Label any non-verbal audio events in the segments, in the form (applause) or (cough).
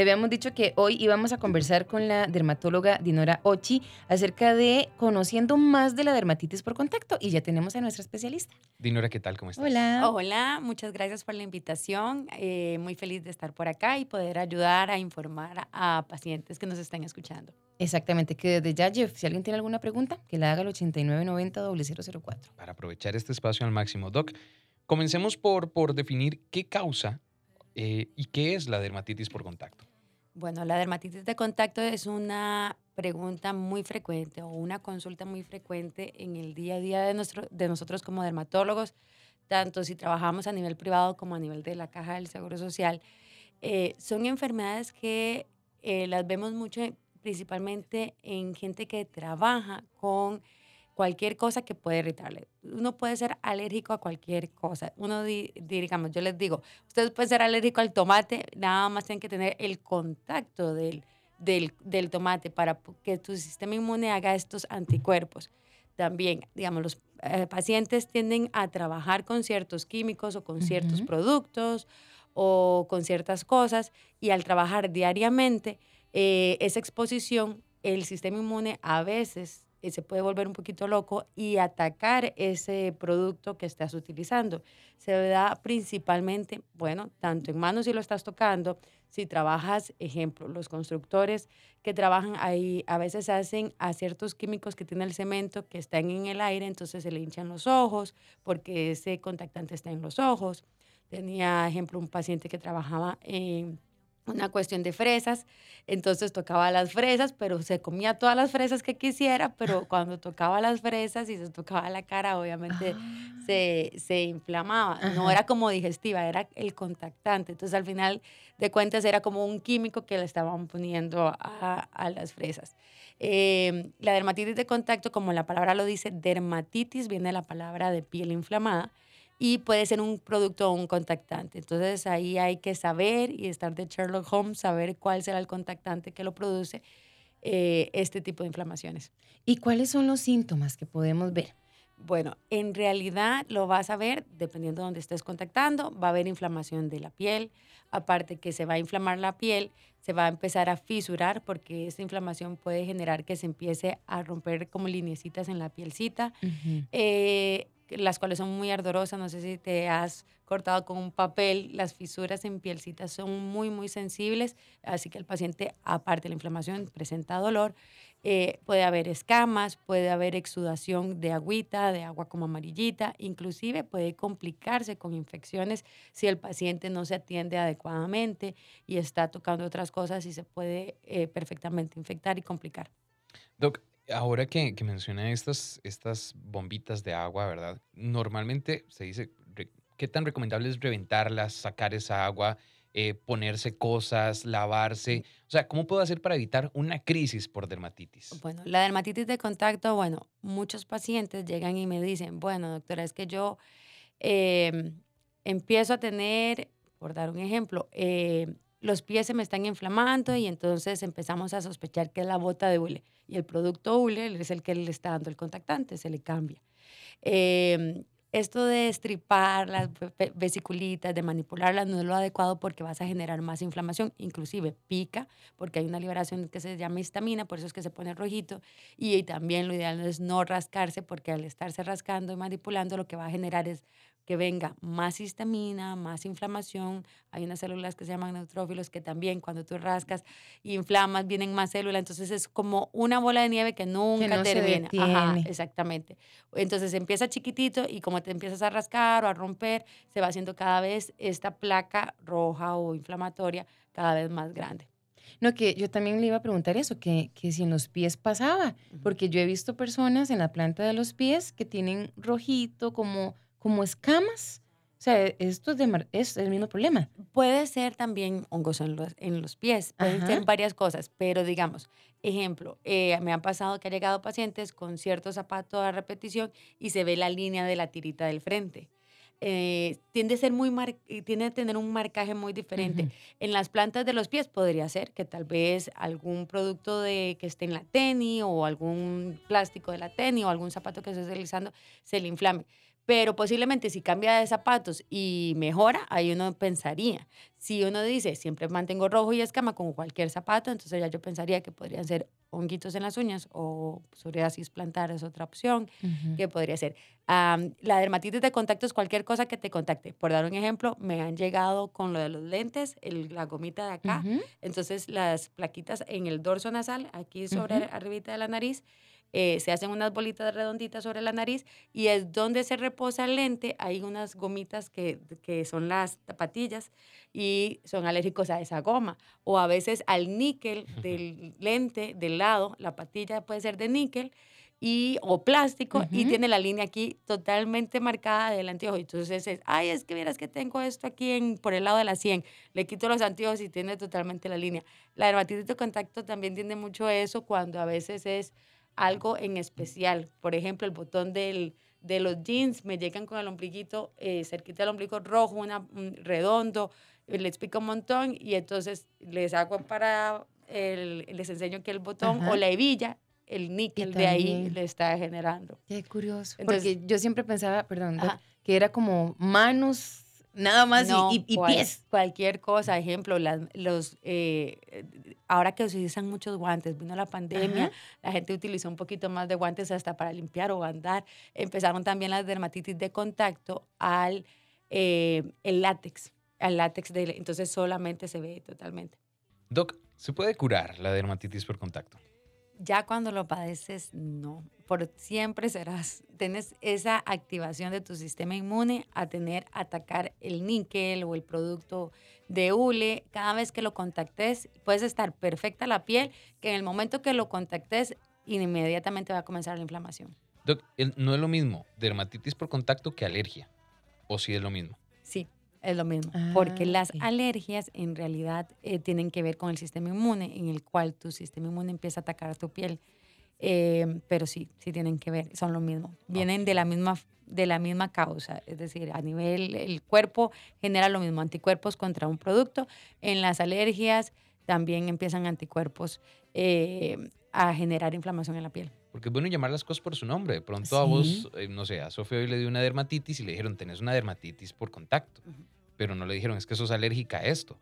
Te habíamos dicho que hoy íbamos a conversar con la dermatóloga Dinora Ochi acerca de conociendo más de la dermatitis por contacto y ya tenemos a nuestra especialista. Dinora, ¿qué tal? ¿Cómo estás? Hola. Hola, muchas gracias por la invitación. Eh, muy feliz de estar por acá y poder ayudar a informar a pacientes que nos estén escuchando. Exactamente, que desde ya, Jeff, si alguien tiene alguna pregunta, que la haga al 8990-004. Para aprovechar este espacio al máximo, Doc, comencemos por, por definir qué causa eh, y qué es la dermatitis por contacto. Bueno, la dermatitis de contacto es una pregunta muy frecuente o una consulta muy frecuente en el día a día de, nuestro, de nosotros como dermatólogos, tanto si trabajamos a nivel privado como a nivel de la caja del Seguro Social. Eh, son enfermedades que eh, las vemos mucho principalmente en gente que trabaja con cualquier cosa que puede irritarle. Uno puede ser alérgico a cualquier cosa. Uno, digamos, yo les digo, ustedes pueden ser alérgico al tomate, nada más tienen que tener el contacto del, del, del tomate para que tu sistema inmune haga estos anticuerpos. También, digamos, los eh, pacientes tienden a trabajar con ciertos químicos o con ciertos productos o con ciertas cosas y al trabajar diariamente, eh, esa exposición, el sistema inmune a veces eh, se puede volver un poquito loco y atacar ese producto que estás utilizando. Se da principalmente, bueno, tanto en manos si lo estás tocando, si trabajas, ejemplo, los constructores que trabajan ahí a veces hacen a ciertos químicos que tiene el cemento que están en el aire, entonces se le hinchan los ojos porque ese contactante está en los ojos. Tenía, ejemplo, un paciente que trabajaba en una cuestión de fresas, entonces tocaba las fresas, pero se comía todas las fresas que quisiera, pero (laughs) cuando tocaba las fresas y se tocaba la cara, obviamente Ah. se, se inflamaba. No era como digestiva, era el contactante. Entonces al final de cuentas era como un químico que le estaban poniendo a, a las fresas. Eh, la dermatitis de contacto, como la palabra lo dice, dermatitis viene de la palabra de piel inflamada y puede ser un producto o un contactante. Entonces ahí hay que saber y estar de Sherlock Holmes, saber cuál será el contactante que lo produce eh, este tipo de inflamaciones. ¿Y cuáles son los síntomas que podemos ver? Bueno, en realidad lo vas a ver dependiendo de dónde estés contactando. Va a haber inflamación de la piel, aparte que se va a inflamar la piel, se va a empezar a fisurar porque esta inflamación puede generar que se empiece a romper como lineecitas en la pielcita. Eh, las cuales son muy ardorosas. No sé si te has cortado con un papel. Las fisuras en pielcitas son muy, muy sensibles. Así que el paciente, aparte de la inflamación, presenta dolor. Eh, puede haber escamas, puede haber exudación de agüita, de agua como amarillita. Inclusive puede complicarse con infecciones si el paciente no se atiende adecuadamente y está tocando otras cosas y se puede eh, perfectamente infectar y complicar. Doc, ahora que, que menciona estas, estas bombitas de agua, ¿verdad? Normalmente se dice, ¿qué tan recomendable es reventarlas, sacar esa agua, eh, ponerse cosas, lavarse? O sea, ¿cómo puedo hacer para evitar una crisis por dermatitis? Bueno, la dermatitis de contacto, bueno, muchos pacientes llegan y me dicen, bueno, doctora, es que yo eh, empiezo a tener, por dar un ejemplo, eh, los pies se me están inflamando y entonces empezamos a sospechar que es la bota de hule. Y el producto hule es el que le está dando el contactante, se le cambia. Eh, esto de estripar las ve- ve- vesiculitas, de manipularlas, no es lo adecuado porque vas a generar más inflamación, inclusive pica, porque hay una liberación que se llama histamina, por eso es que se pone rojito. Y también lo ideal es no rascarse, porque al estarse rascando y manipulando, lo que va a generar es que venga más histamina, más inflamación. Hay unas células que se llaman neutrófilos que también cuando tú rascas y inflamas, vienen más células. Entonces es como una bola de nieve que nunca no se termina. Ajá, detiene. exactamente. Entonces empieza chiquitito y como te empiezas a rascar o a romper, se va haciendo cada vez esta placa roja o inflamatoria cada vez más grande. No, que yo también le iba a preguntar eso, que, que si en los pies pasaba, porque yo he visto personas en la planta de los pies que tienen rojito, como, como escamas. O sea, esto es, de es el mismo problema. Puede ser también hongos en los, en los pies, pueden Ajá. ser varias cosas, pero digamos, ejemplo, eh, me han pasado que ha llegado pacientes con cierto zapato a repetición y se ve la línea de la tirita del frente. Eh, tiende a ser muy mar- tiende a tener un marcaje muy diferente. Ujú. En las plantas de los pies podría ser que tal vez algún producto de que esté en la tenis o algún plástico de la tenis o algún zapato que esté utilizando se le inflame. Pero posiblemente si cambia de zapatos y mejora, ahí uno pensaría. Si uno dice, siempre mantengo rojo y escama con cualquier zapato, entonces ya yo pensaría que podrían ser honguitos en las uñas o psoriasis plantar es otra opción que podría ser. La dermatitis de contacto es cualquier cosa que te contacte. Por dar un ejemplo, me han llegado con lo de los lentes, el- la gomita de acá, entonces las plaquitas en el dorso nasal, aquí sobre Ujú. arribita de la nariz, eh, se hacen unas bolitas redonditas sobre la nariz y es donde se reposa el lente. Hay unas gomitas que, que son las zapatillas y son alérgicos a esa goma. O a veces al níquel del lente del lado, la patilla puede ser de níquel y, o plástico y tiene la línea aquí totalmente marcada del anteojo. Entonces es, ay, es que vieras que tengo esto aquí en, por el lado de la 100. Le quito los anteojos y tiene totalmente la línea. La dermatitis de contacto también tiene mucho eso cuando a veces es algo en especial. Por ejemplo, el botón del, de los jeans me llegan con el ombliguito, eh, cerquita del ombligo rojo, una, un redondo, eh, les pica un montón y entonces les hago para, el, les enseño que el botón Ajá. o la hebilla, el níquel de ahí le está generando. Qué curioso. Entonces- Porque yo siempre pensaba, perdón, Ajá. que era como manos, nada más y- No, y, y cual- pies. Cualquier cosa, ejemplo, las, los, eh, ahora que se utilizan muchos guantes, vino la pandemia, Ajá. la gente utilizó un poquito más de guantes hasta para limpiar o andar. Empezaron también las dermatitis de contacto al eh, el látex, al látex, de, entonces solamente se ve totalmente. Doc, ¿se puede curar la dermatitis por contacto? Ya cuando lo padeces, no. Por siempre serás, tienes esa activación de tu sistema inmune a tener, atacar el níquel o el producto de hule. Cada vez que lo contactes, puedes estar perfecta la piel, que en el momento que lo contactes, inmediatamente va a comenzar la inflamación. Doc, no es lo mismo dermatitis por contacto que alergia. ¿O sí es lo mismo? Es lo mismo. Ah, porque las alergias en realidad eh, tienen que ver con el sistema inmune, en el cual tu sistema inmune empieza a atacar tu piel. Eh, pero sí, sí tienen que ver, son lo mismo. Vienen de la misma de la misma causa, es decir, a nivel el cuerpo genera lo mismo, anticuerpos contra un producto. En las alergias también empiezan anticuerpos eh, a generar inflamación en la piel. Porque es bueno llamar las cosas por su nombre. De pronto a vos, eh, no sé, a Sofía hoy le dio una dermatitis y le dijeron, tenés una dermatitis por contacto. Pero no le dijeron, es que sos alérgica a esto.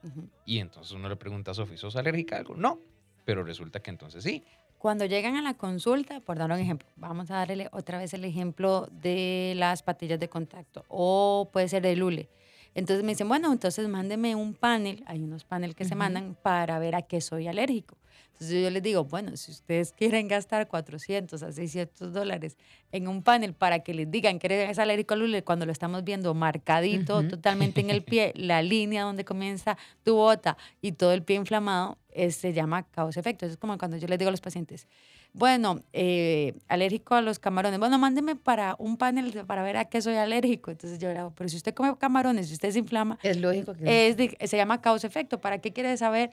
Y entonces uno le pregunta a Sofía, ¿sos alérgica a algo? No. Pero resulta que entonces sí. Cuando llegan a la consulta, por dar un ejemplo, vamos a darle otra vez el ejemplo de las patillas de contacto o puede ser el hule. Entonces me dicen, bueno, entonces mándeme un panel, hay unos paneles que se mandan para ver a qué soy alérgico. Entonces yo les digo, bueno, si ustedes quieren gastar 400 a 600 dólares en un panel para que les digan que eres alérgico al hule, cuando lo estamos viendo marcadito Ujú. totalmente en el pie, (laughs) la línea donde comienza tu bota y todo el pie inflamado, eh, se llama causa-efecto. Es como cuando yo les digo a los pacientes, bueno, eh, alérgico a los camarones. Bueno, mándeme para un panel para ver a qué soy alérgico. Entonces yo le digo, pero si usted come camarones, si usted se inflama, Es lógico que... es de- se llama causa-efecto. ¿Para qué quiere saber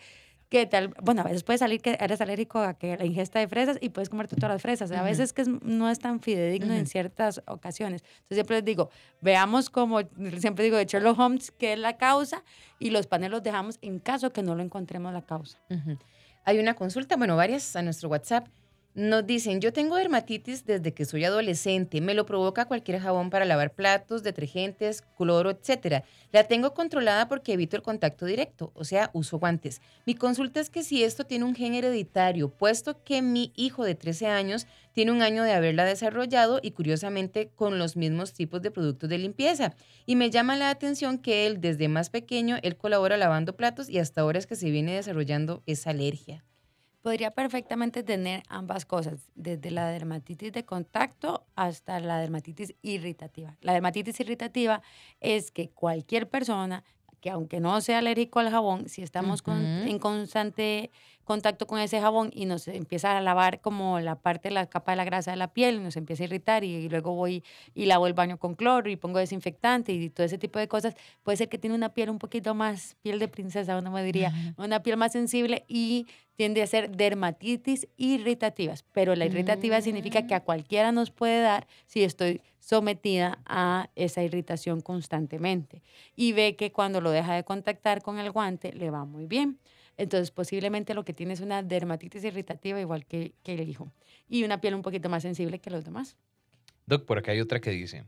qué tal? Bueno, a veces puede salir que eres alérgico a que la ingesta de fresas y puedes comerte todas las fresas. A veces que es- no es tan fidedigno en Ujú. ciertas ocasiones. Entonces siempre les digo, veamos como, siempre digo de Sherlock Holmes, qué es la causa y los paneles los dejamos en caso que no lo encontremos la causa. Ujú. Hay una consulta, bueno, varias a nuestro WhatsApp. Nos dicen, yo tengo dermatitis desde que soy adolescente. Me lo provoca cualquier jabón para lavar platos, detergentes, cloro, etcétera. La tengo controlada porque evito el contacto directo, o sea, uso guantes. Mi consulta es que si esto tiene un gen hereditario, puesto que mi hijo de 13 años tiene un año de haberla desarrollado y curiosamente con los mismos tipos de productos de limpieza. Y me llama la atención que él desde más pequeño, él colabora lavando platos y hasta ahora es que se viene desarrollando esa alergia. Podría perfectamente tener ambas cosas, desde la dermatitis de contacto hasta la dermatitis irritativa. La dermatitis irritativa es que cualquier persona que aunque no sea alérgico al jabón, si estamos con- en constante contacto con ese jabón y nos empieza a lavar como la parte de la capa de la grasa de la piel, nos empieza a irritar y, y luego voy y lavo el baño con cloro y pongo desinfectante y todo ese tipo de cosas, puede ser que tiene una piel un poquito más, piel de princesa, uno me diría, una piel más sensible y tiende a ser dermatitis irritativas. Pero la irritativa significa que a cualquiera nos puede dar si estoy sometida a esa irritación constantemente. Y ve que cuando lo deja de contactar con el guante le va muy bien. Entonces posiblemente lo que tiene es una dermatitis irritativa igual que, que el hijo. Y una piel un poquito más sensible que los demás. Doc, por acá hay otra que dice,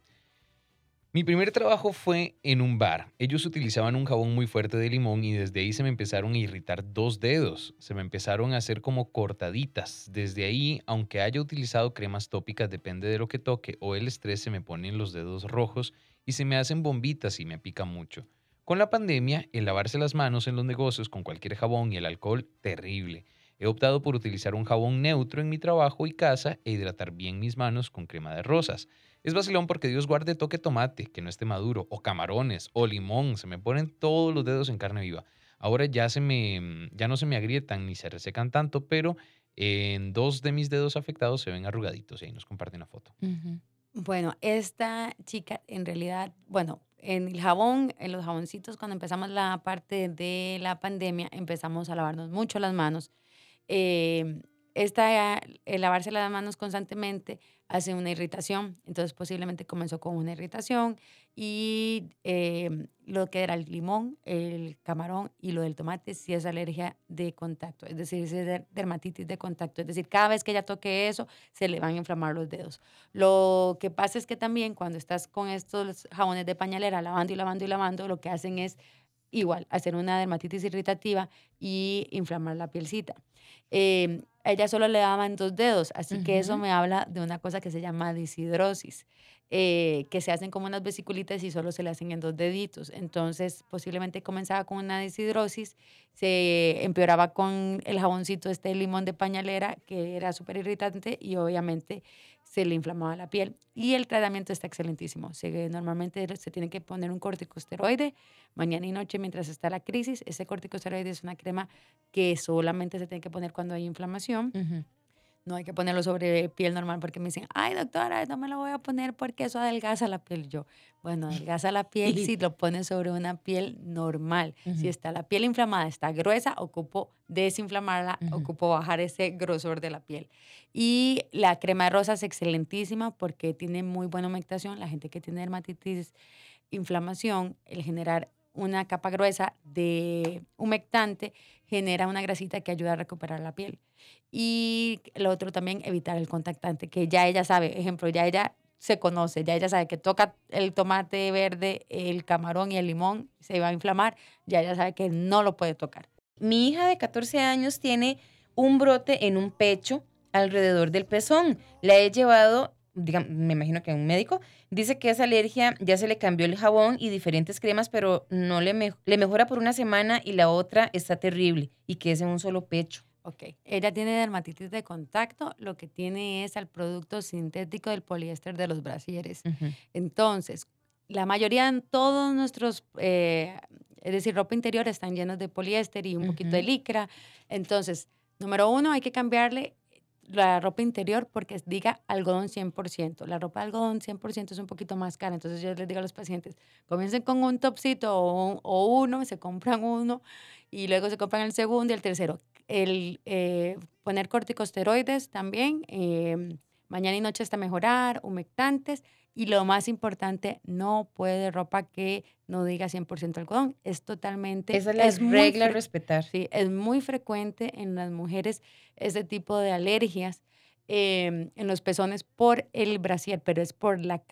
Mi primer trabajo fue en un bar. Ellos utilizaban un jabón muy fuerte de limón y desde ahí se me empezaron a irritar dos dedos. Se me empezaron a hacer como cortaditas. Desde ahí, aunque haya utilizado cremas tópicas, depende de lo que toque o el estrés, se me ponen los dedos rojos y se me hacen bombitas y me pica mucho. Con la pandemia, el lavarse las manos en los negocios con cualquier jabón y el alcohol, terrible. He optado por utilizar un jabón neutro en mi trabajo y casa e hidratar bien mis manos con crema de rosas. Es vacilón porque Dios guarde toque tomate, que no esté maduro, o camarones, o limón. Se me ponen todos los dedos en carne viva. Ahora ya, se me, ya no se me agrietan ni se resecan tanto, pero en dos de mis dedos afectados se ven arrugaditos y ahí nos comparten la foto. Bueno, esta chica en realidad, bueno, en el jabón, en los jaboncitos, cuando empezamos la parte de la pandemia, empezamos a lavarnos mucho las manos. Eh, esta, el lavarse las manos constantemente hace una irritación. Entonces posiblemente comenzó con una irritación y em, lo que era el limón, el camarón y lo del tomate sí es alergia de contacto, es decir, es dermatitis de contacto. Es decir, cada vez que ella toque eso, se le van a inflamar los dedos. Lo que pasa es que también cuando estás con estos jabones de pañalera lavando y lavando y lavando, lo que hacen es igual hacer una dermatitis irritativa y inflamar la pielcita. Eh, ella solo le daban dos dedos, así que eso me habla de una cosa que se llama disidrosis, eh, que se hacen como unas vesiculitas y solo se le hacen en dos deditos. Entonces, posiblemente comenzaba con una disidrosis, se empeoraba con el jaboncito este limón de pañalera, que era súper irritante, y obviamente se le inflamaba la piel. Y el tratamiento está excelentísimo. Normalmente se tiene que poner un corticosteroide mañana y noche mientras está la crisis. Ese corticosteroide es una crema que solamente se tiene que poner cuando hay inflamación. No hay que ponerlo sobre piel normal porque me dicen, ay doctora, no me lo voy a poner porque eso adelgaza la piel. Yo, bueno, adelgaza la piel si (laughs) lo pones sobre una piel normal. Si está la piel inflamada, está gruesa, ocupo desinflamarla, ocupo bajar ese grosor de la piel. Y la crema de rosa es excelentísima porque tiene muy buena humectación. La gente que tiene dermatitis, inflamación, el generar una capa gruesa de humectante genera una grasita que ayuda a recuperar la piel. Y lo otro también, evitar el contactante, que ya ella sabe, ejemplo, ya ella se conoce, ya ella sabe que toca el tomate verde, el camarón y el limón, se va a inflamar, ya ella sabe que no lo puede tocar. Mi hija de 14 años tiene un brote en un pecho alrededor del pezón. La he llevado, me imagino que un médico, dice que esa alergia ya se le cambió el jabón y diferentes cremas, pero no le, le mejora por una semana y la otra está terrible y que es en un solo pecho. Ok, ella tiene dermatitis de contacto, lo que tiene es el producto sintético del poliéster de los brasieres. Entonces, la mayoría de todos nuestros, eh, es decir, ropa interior están llenos de poliéster y un poquito de licra. Entonces, número uno, hay que cambiarle la ropa interior porque diga algodón 100%. La ropa de algodón 100% es un poquito más cara. Entonces yo les digo a los pacientes, comiencen con un topsito o, uno, se compran uno y luego se compran el segundo y el tercero el eh, poner corticosteroides también, em, mañana y noche hasta mejorar, humectantes y lo más importante, no puede ropa que no diga 100% algodón. Es totalmente... Esa es la regla a respetar. Sí, es muy frecuente en las mujeres ese tipo de alergias Em, en los pezones por el brasier, pero es por la,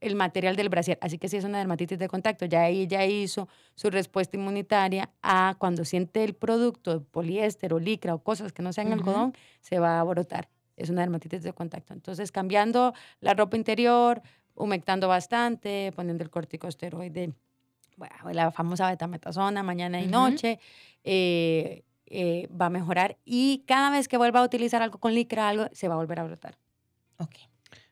el material del brasier. Así que si es una dermatitis de contacto, ya ella hizo su respuesta inmunitaria a cuando siente el producto, poliéster o licra o cosas que no sean algodón, se va a brotar. Es una dermatitis de contacto. Entonces, cambiando la ropa interior, humectando bastante, poniendo el corticosteroide, bueno, la famosa betametasona mañana y noche, eh, eh, va a mejorar y cada vez que vuelva a utilizar algo con licra, algo se va a volver a brotar. Ok.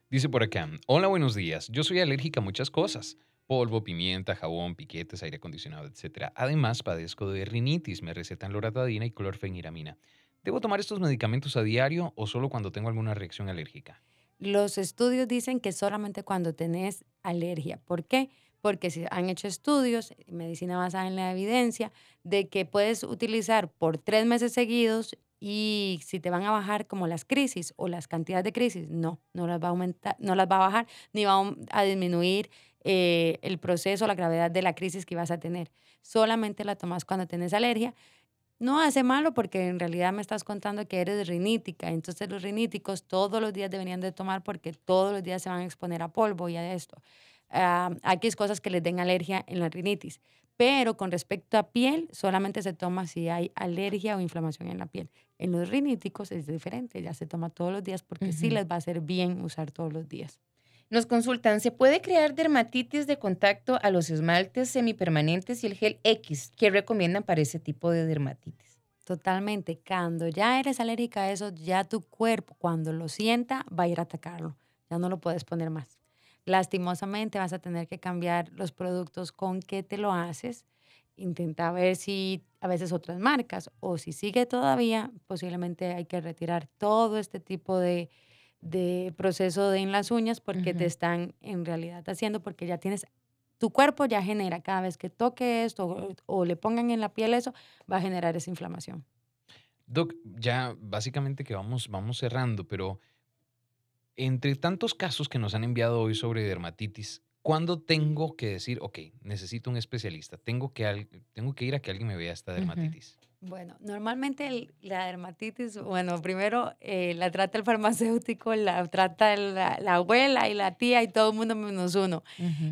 Dice por acá, hola, buenos días. Yo soy alérgica a muchas cosas. Polvo, pimienta, jabón, piquetes, aire acondicionado, etc. Además, padezco de rinitis. Me recetan loratadina y clorfeniramina. ¿Debo tomar estos medicamentos a diario o solo cuando tengo alguna reacción alérgica? Los estudios dicen que solamente cuando tenés alergia. ¿Por qué? porque se han hecho estudios, medicina basada en la evidencia, de que puedes utilizar por tres meses seguidos y si te van a bajar como las crisis o las cantidades de crisis, no, no las va a aumentar, no las va a bajar ni va a disminuir eh, el proceso, la gravedad de la crisis que vas a tener. Solamente la tomas cuando tienes alergia. No hace malo porque en realidad me estás contando que eres rinítica. Entonces los riníticos todos los días deberían de tomar porque todos los días se van a exponer a polvo y a esto. ah, X cosas que les den alergia en la rinitis. Pero con respecto a piel, solamente se toma si hay alergia o inflamación en la piel. En los riníticos es diferente, ya se toma todos los días porque sí les va a hacer bien usar todos los días. Nos consultan, ¿se puede crear dermatitis de contacto a los esmaltes semipermanentes y el gel X? ¿Qué recomiendan para ese tipo de dermatitis? Totalmente. Cuando ya eres alérgica a eso, ya tu cuerpo, cuando lo sienta, va a ir a atacarlo. Ya no lo puedes poner más. Lastimosamente vas a tener que cambiar los productos con que te lo haces. Intenta ver si a veces otras marcas o si sigue todavía, posiblemente hay que retirar todo este tipo de, de proceso de en las uñas porque te están en realidad haciendo, porque ya tienes, tu cuerpo ya genera cada vez que toque esto o, o le pongan en la piel eso, va a generar esa inflamación. Doc, ya básicamente que vamos, vamos cerrando, pero entre tantos casos que nos han enviado hoy sobre dermatitis, ¿cuándo tengo que decir, ok, necesito un especialista? Tengo que, al- tengo que ir a que alguien me vea esta dermatitis. Bueno, normalmente el- la dermatitis, bueno, primero eh, la trata el farmacéutico, la trata la, la abuela y la tía y todo el mundo menos uno.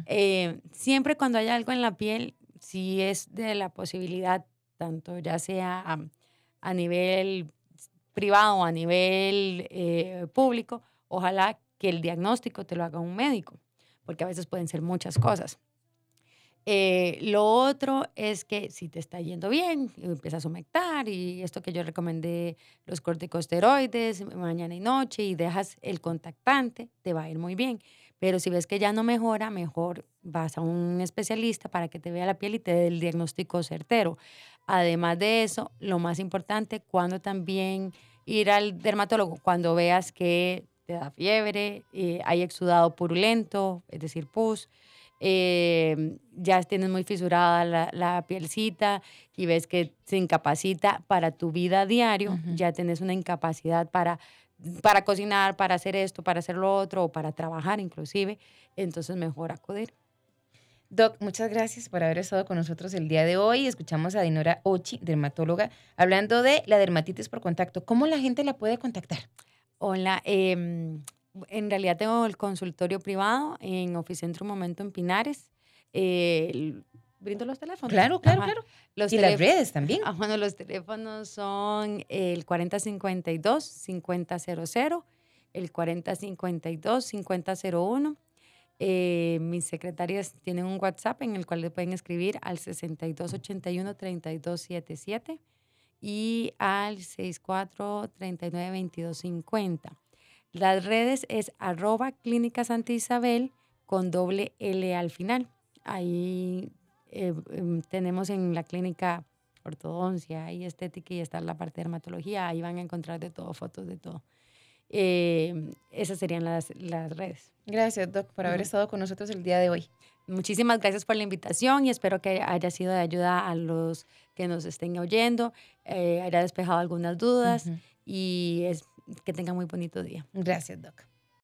Eh, siempre cuando hay algo en la piel, si es de la posibilidad, tanto ya sea a, a nivel privado o a nivel eh, público, ojalá que el diagnóstico te lo haga un médico, porque a veces pueden ser muchas cosas. Eh, lo otro es que si te está yendo bien, empiezas a humectar y esto que yo recomendé, los corticosteroides mañana y noche y dejas el contactante, te va a ir muy bien. Pero si ves que ya no mejora, mejor vas a un especialista para que te vea la piel y te dé el diagnóstico certero. Además de eso, lo más importante, cuando también ir al dermatólogo, cuando veas que te da fiebre, eh, hay exudado purulento, es decir, pus, eh, ya tienes muy fisurada la, la pielcita y ves que se incapacita para tu vida diario, ya tienes una incapacidad para, para cocinar, para hacer esto, para hacer lo otro o para trabajar inclusive, entonces mejor acudir. Doc, muchas gracias por haber estado con nosotros el día de hoy. Escuchamos a Dinora Ochi, dermatóloga, hablando de la dermatitis por contacto. ¿Cómo la gente la puede contactar? Hola, em, en realidad tengo el consultorio privado en Oficentro Momento en Pinares. Eh, brindo los teléfonos. Claro, claro, Ajá. claro. Los y las redes también. Ah, bueno, los teléfonos son el 4052-5000, el 4052-5001. Eh, mis secretarias tienen un WhatsApp en el cual le pueden escribir al 6281-3277 y al 6439-2250. Las redes es arroba clínica Santa Isabel con doble L al final. Ahí eh, em, tenemos en la clínica ortodoncia y estética y está la parte de dermatología. Ahí van a encontrar de todo, fotos de todo. Eh, esas serían las, las redes. Gracias, Doc, por haber estado con nosotros el día de hoy. Muchísimas gracias por la invitación y espero que haya sido de ayuda a los que nos estén oyendo, eh, haya despejado algunas dudas y es, que tengan muy bonito día. Gracias, Doc.